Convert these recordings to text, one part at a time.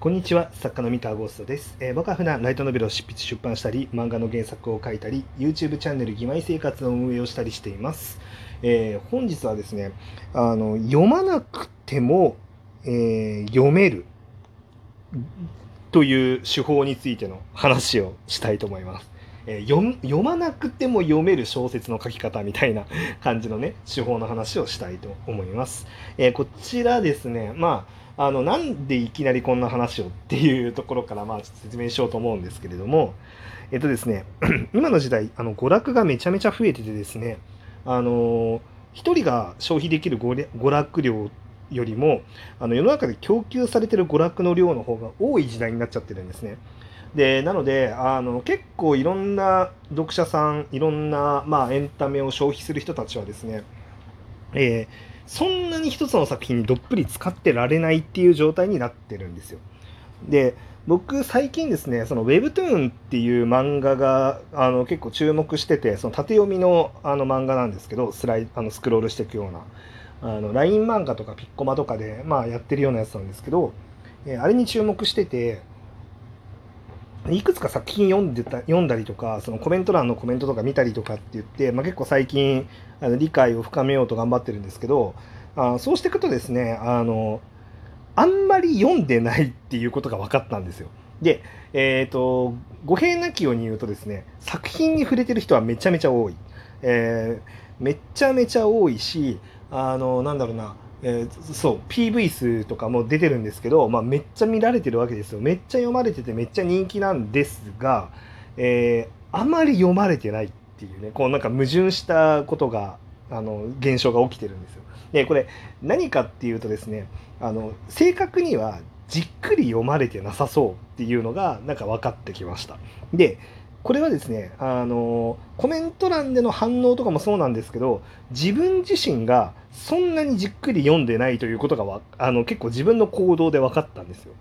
こんにちは作家の三田ゴーストです、えー僕は普段ライトノベルを執筆出版したり漫画の原作を書いたり YouTube チャンネル「義妹生活」の運営をしたりしています、えー本日はですねあの読まなくても、えー読めるという手法についての話をしたいと思います、えー読まなくても読める小説の書き方みたいな 感じのね手法の話をしたいと思います、えーこちらですねまああのなんでいきなりこんな話をっていうところからまあ説明しようと思うんですけれどもえっとですね 今の時代あの娯楽がめちゃめちゃ増えててですねあの一人が消費できる娯れ娯楽量よりもあの世の中で供給されてる娯楽の量の方が多い時代になっちゃってるんですね。でなのであの結構いろんな読者さんいろんな、まあ、エンタメを消費する人たちはですね、えーそんなに一つの作品にどっぷり使ってられないっていう状態になってるんですよ。で僕最近ですねその Webtoon っていう漫画があの結構注目しててその縦読みのあの漫画なんですけどスライあのスクロールしていくようなあの LINE 漫画とかピッコマとかで、まあ、やってるようなやつなんですけど、えーあれに注目してていくつか作品読んでた読んだりとかそのコメント欄のコメントとか見たりとかって言って、まあ、結構最近あの理解を深めようと頑張ってるんですけどあそうしていくとですねあのあんまり読んでないっていうことが分かったんですよ。で、えっ、と語弊なきように言うとですね作品に触れてる人はめちゃめちゃ多い。えーめちゃめちゃ多いしあのなんだろうなえーそう PV 数とかも出てるんですけど、まあ、めっちゃ見られてるわけですよめっちゃ読まれててめっちゃ人気なんですが、えーあまり読まれてないっていうねこうなんか矛盾したことがあの現象が起きてるんですよ。でこれ何かっていうとですねあの正確にはじっくり読まれてなさそうっていうのがなんか分かってきました。でこれはですねあのコメント欄での反応とかもそうなんですけど自分自身がそんなにじっくり読んでないということがあの結構自分の行動で分かったんですよ。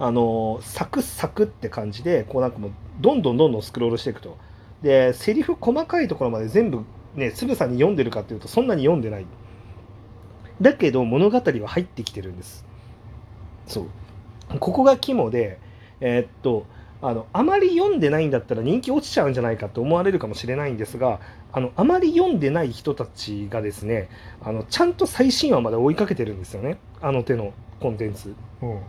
あのサクサクって感じでこうなんかもうどんどんどんどんスクロールしていくと。でセリフ細かいところまで全部ねつぶさに読んでるかっていうとそんなに読んでない。だけど物語は入ってきてるんです。そう。ここが肝で、えーっとあのあまり読んでないんだったら人気落ちちゃうんじゃないかと思われるかもしれないんですがあのあまり読んでない人たちがですねあのちゃんと最新話まで追いかけてるんですよねあの手のコンテンツ。うん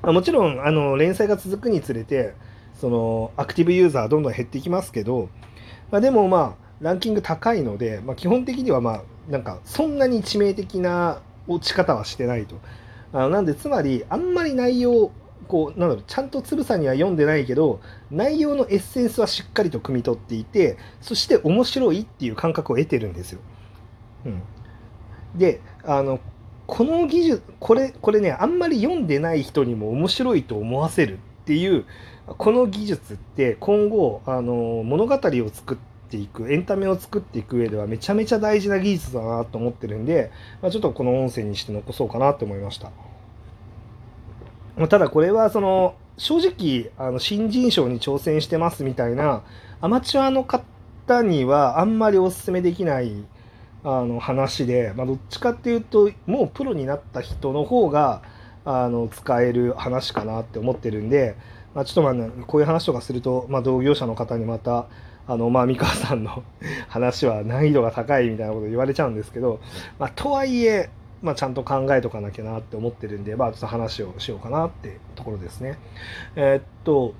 まあもちろんあの連載が続くにつれてそのアクティブユーザーどんどん減っていきますけど、まあ、でもまあランキング高いので、まあ、基本的にはまあなんかそんなに致命的な落ち方はしてないと。あのなんでつまりあんまり内容こうなんだろうちゃんとつぶさには読んでないけど内容のエッセンスはしっかりと汲み取っていてそして面白いっていう感覚を得てるんですよ。うん、であのこの技術これこれねあんまり読んでない人にも面白いと思わせるっていうこの技術って今後あの物語を作っていくエンタメを作っていく上ではめちゃめちゃ大事な技術だなと思ってるんで、まあ、ちょっとこの音声にして残そうかなと思いました。まただこれはその正直あの新人賞に挑戦してますみたいなアマチュアの方にはあんまりお勧めできないあの話で、まあ、どっちかっていうともうプロになった人の方があの使える話かなって思ってるんで、まあ、ちょっとまあ、ね、こういう話とかすると、まあ、同業者の方にまたあのまあ三河さんの 話は難易度が高いみたいなこと言われちゃうんですけど、まあ、とはいえ、まあ、ちゃんと考えとかなきゃなって思ってるんで、まあ、ちょっと話をしようかなってところですね。えーっと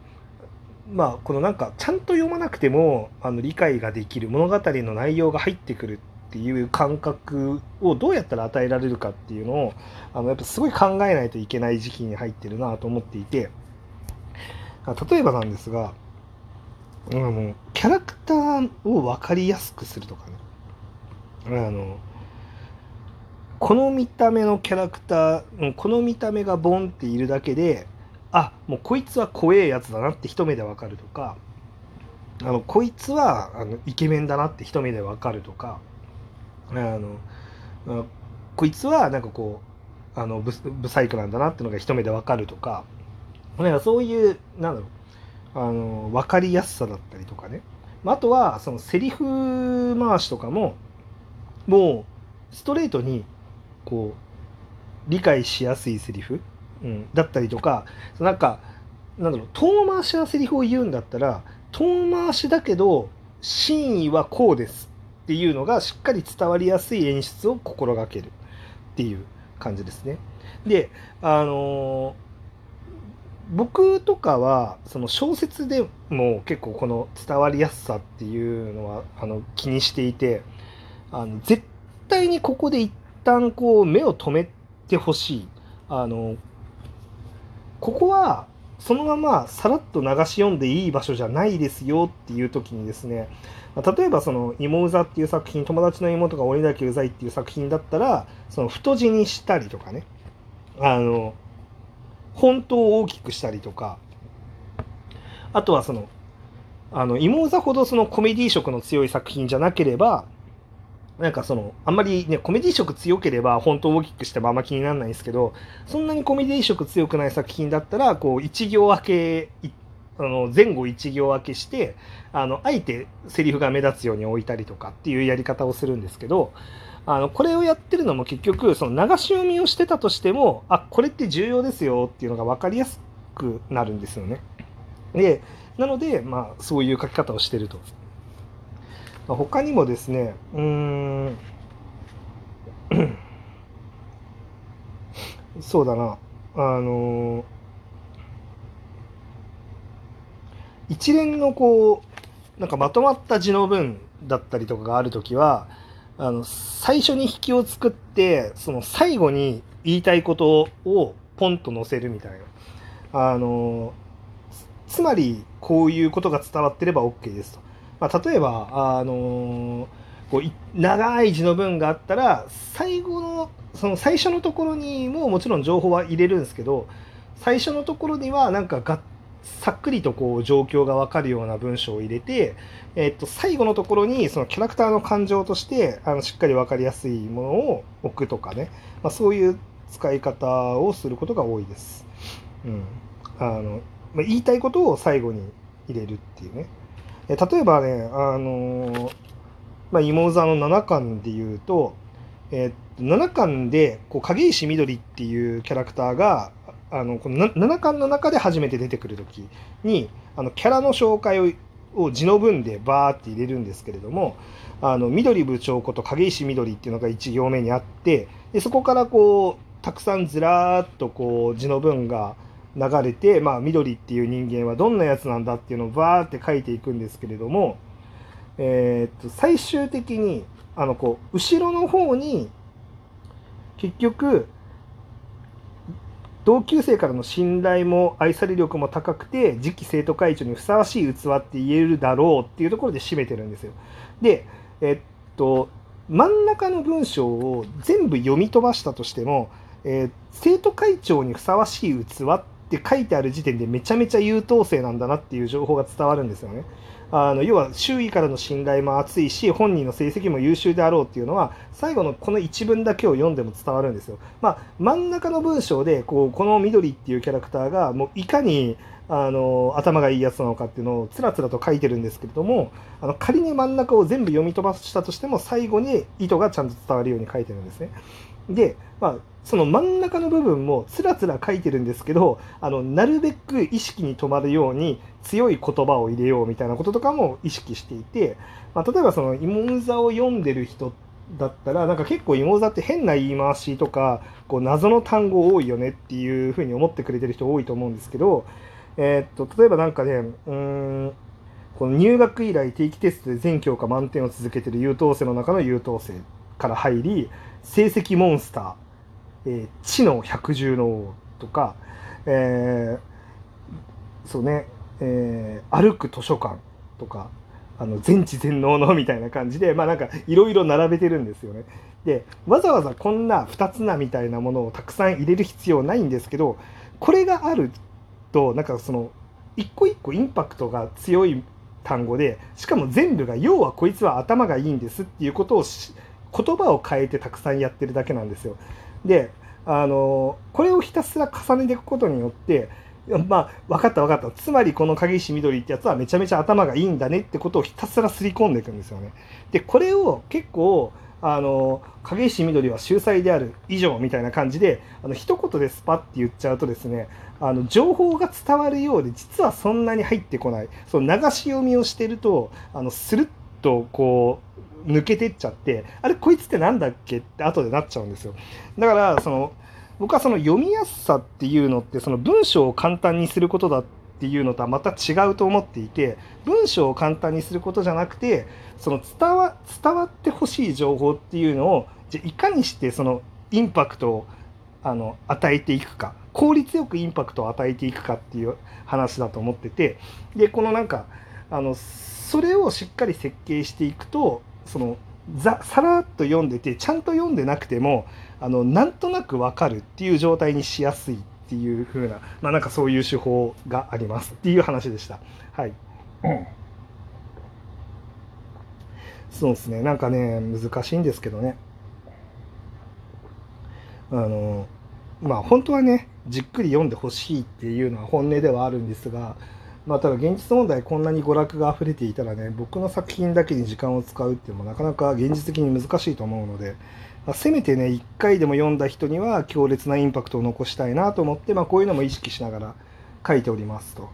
まあこのなんかちゃんと読まなくてもあの理解ができる物語の内容が入ってくるっていう感覚をどうやったら与えられるかっていうのをあのやっぱすごい考えないといけない時期に入ってるなと思っていて例えばなんですがあのキャラクターを分かりやすくするとかねあのこの見た目のキャラクターうんこの見た目がボンっているだけであもうこいつは怖えやつだなって一目で分かるとかあのこいつはあのイケメンだなって一目で分かるとかあのこいつはなんかこうあのブブサイクなんだなってのが一目で分かるとかなんかそういうなんだろうあの分かりやすさだったりとかね。まああとはそのセリフ回しとかももうストレートにこう理解しやすいセリフ、うん、だったりとかなんかなんだろう遠回しなセリフを言うんだったら遠回しだけど真意はこうですっていうのがしっかり伝わりやすい演出を心がけるっていう感じですね。であのー僕とかはその小説でも結構この伝わりやすさっていうのはあの気にしていてあの絶対にここで一旦こう目を留めてほしい。あのここはそのままさらっと流し読んでいい場所じゃないですよっていう時にですね例えばその「芋うざ」っていう作品友達の妹が鬼だけうざいっていう作品だったらその太字にしたりとかね。あの本当を大きくしたりとか。あとはそのあの妹座ほどそのコメディ色の強い作品じゃなければなんかそのあんまりねコメディ色強ければ本当大きくしてもあんま気にならないんですけどそんなにコメディ色強くない作品だったらこう一行分けあの前後一行分けしてあのあえてセリフが目立つように置いたりとかっていうやり方をするんですけどあのこれをやってるのも結局その流し読みをしてたとしてもあこれって重要ですよっていうのが分かりやすくなるんですよね。でなので、まあ、そういう書き方をしてると。まあ、他にもですねうん そうだな。あの一連のこうなんかまとまった字の文だったりとかがある時はあの最初に引きを作ってその最後に言いたいことをポンと載せるみたいな。あのつまりこういうことが伝わってれば OK ですと、まあ、例えばあのこう長い字の文があったら最後のその最初のところにももちろん情報は入れるんですけど最初のところにはなんかがさっくりとこう状況が分かるような文章を入れて、えっと、最後のところにそのキャラクターの感情としてあのしっかり分かりやすいものを置くとかね、まあ、そういう使い方をすることが多いです。うん、あのまあ、言いたいことを最後に入れるっていうね。え例えばね、あのまあ、芋座の7巻で言うと、えー、7巻でこう影石みどりっていうキャラクターがあのこの7巻の中で初めて出てくる時にあのキャラの紹介をを字の文でバーって入れるんですけれどもあの緑部長こと影石緑っていうのが1行目にあってでそこからこうたくさんずらーっとこう字の文が流れて、まあ、緑っていう人間はどんなやつなんだっていうのをバーって書いていくんですけれども、えー、っと最終的にあのこう後ろの方に結局同級生からの信頼も愛され力も高くて次期生徒会長にふさわしい器って言えるだろうっていうところで締めてるんですよ。で、えっと真ん中の文章を全部読み飛ばしたとしても、えー、生徒会長にふさわしい器ってって書いてある時点でめちゃめちゃ優等生なんだなっていう情報が伝わるんですよね。あの要は周囲からの信頼も厚いし本人の成績も優秀であろうっていうのは最後のこの一文だけを読んでも伝わるんですよ。まあ、真ん中の文章でこうこの緑っていうキャラクターがもういかにあの頭がいいやつなのかっていうのをつらつらと書いてるんですけれどもあの仮に真ん中を全部読み飛ばしたとしても最後に意図がちゃんと伝わるように書いてるんですね。で、まあ、その真ん中の部分もつらつら書いてるんですけどあのなるべく意識に留まるように強い言葉を入れようみたいなこととかも意識していて、まあ、例えばその芋座を読んでる人だったらなんか結構芋座って変な言い回しとかこう謎の単語多いよねっていうふうに思ってくれてる人多いと思うんですけど、えー、っと例えばなんかねうんこの入学以来定期テストで全教科満点を続けてる優等生の中の優等生から入り成績モンスター、えー、知の百獣の王とか、えー、そうね、えー、歩く図書館とかあの全知全能のみたいな感じでまあなんかいろいろ並べてるんですよね。でわざわざこんな2つなみたいなものをたくさん入れる必要ないんですけどこれがあるとなんかその一個一個インパクトが強い単語でしかも全部が要はこいつは頭がいいんですっていうことを言葉を変えてたくさんやってるだけなんですよ。であのこれをひたすら重ねていくことによってまあ分かった分かったつまりこの影石緑ってやつはめちゃめちゃ頭がいいんだねってことをひたすらすり込んでいくんですよね。でこれを結構あの影石みどりは秀才である以上みたいな感じであの一言でスパッて言っちゃうとですねあの情報が伝わるようで実はそんなに入ってこないその流し読みをしてるとあのスルッとこう抜けてっちゃってあれこいつって何だっけって後でなっちゃうんですよ。だからその僕はその読みやすさっていうのってその文章を簡単にすることだっていうのとはまた違うと思っていて文章を簡単にすることじゃなくてその伝わ伝わってほしい情報っていうのをじゃいかにしてそのインパクトをあの与えていくか効率よくインパクトを与えていくかっていう話だと思っててでこのなんかあのそれをしっかり設計していくとそのざさらっと読んでてちゃんと読んでなくてもあのなんとなく分かるっていう状態にしやすいっていう風なまあなんかそういう手法がありますっていう話でした。はい、うん。そうですね。なんかね難しいんですけどね。あのまあ本当はねじっくり読んでほしいっていうのは本音ではあるんですがまあただ現実問題こんなに娯楽が溢れていたらね僕の作品だけに時間を使うっていうのもなかなか現実的に難しいと思うので、まあ、せめてね1回でも読んだ人には強烈なインパクトを残したいなと思って、まあ、こういうのも意識しながら書いておりますと。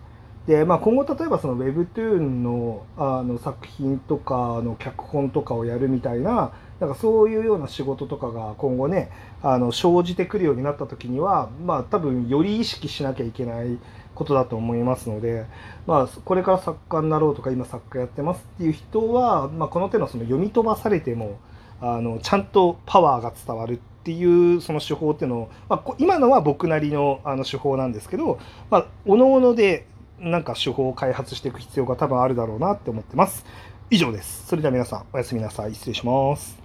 で、まあ、今後例えばその Webtoon のあの作品とかの脚本とかをやるみたいななんかそういうような仕事とかが今後ねあの生じてくるようになった時にはまあ多分より意識しなきゃいけないことだと思いますので、まあ、これから作家になろうとか今作家やってますっていう人は、まあ、この手のその読み飛ばされてもあのちゃんとパワーが伝わるっていうその手法っていうのを、まあ、今のは僕なりのあの手法なんですけど、まあ、おのおのでなんか手法を開発していく必要が多分あるだろうなって思ってます。以上です。それでは皆さんおやすみなさい。失礼します。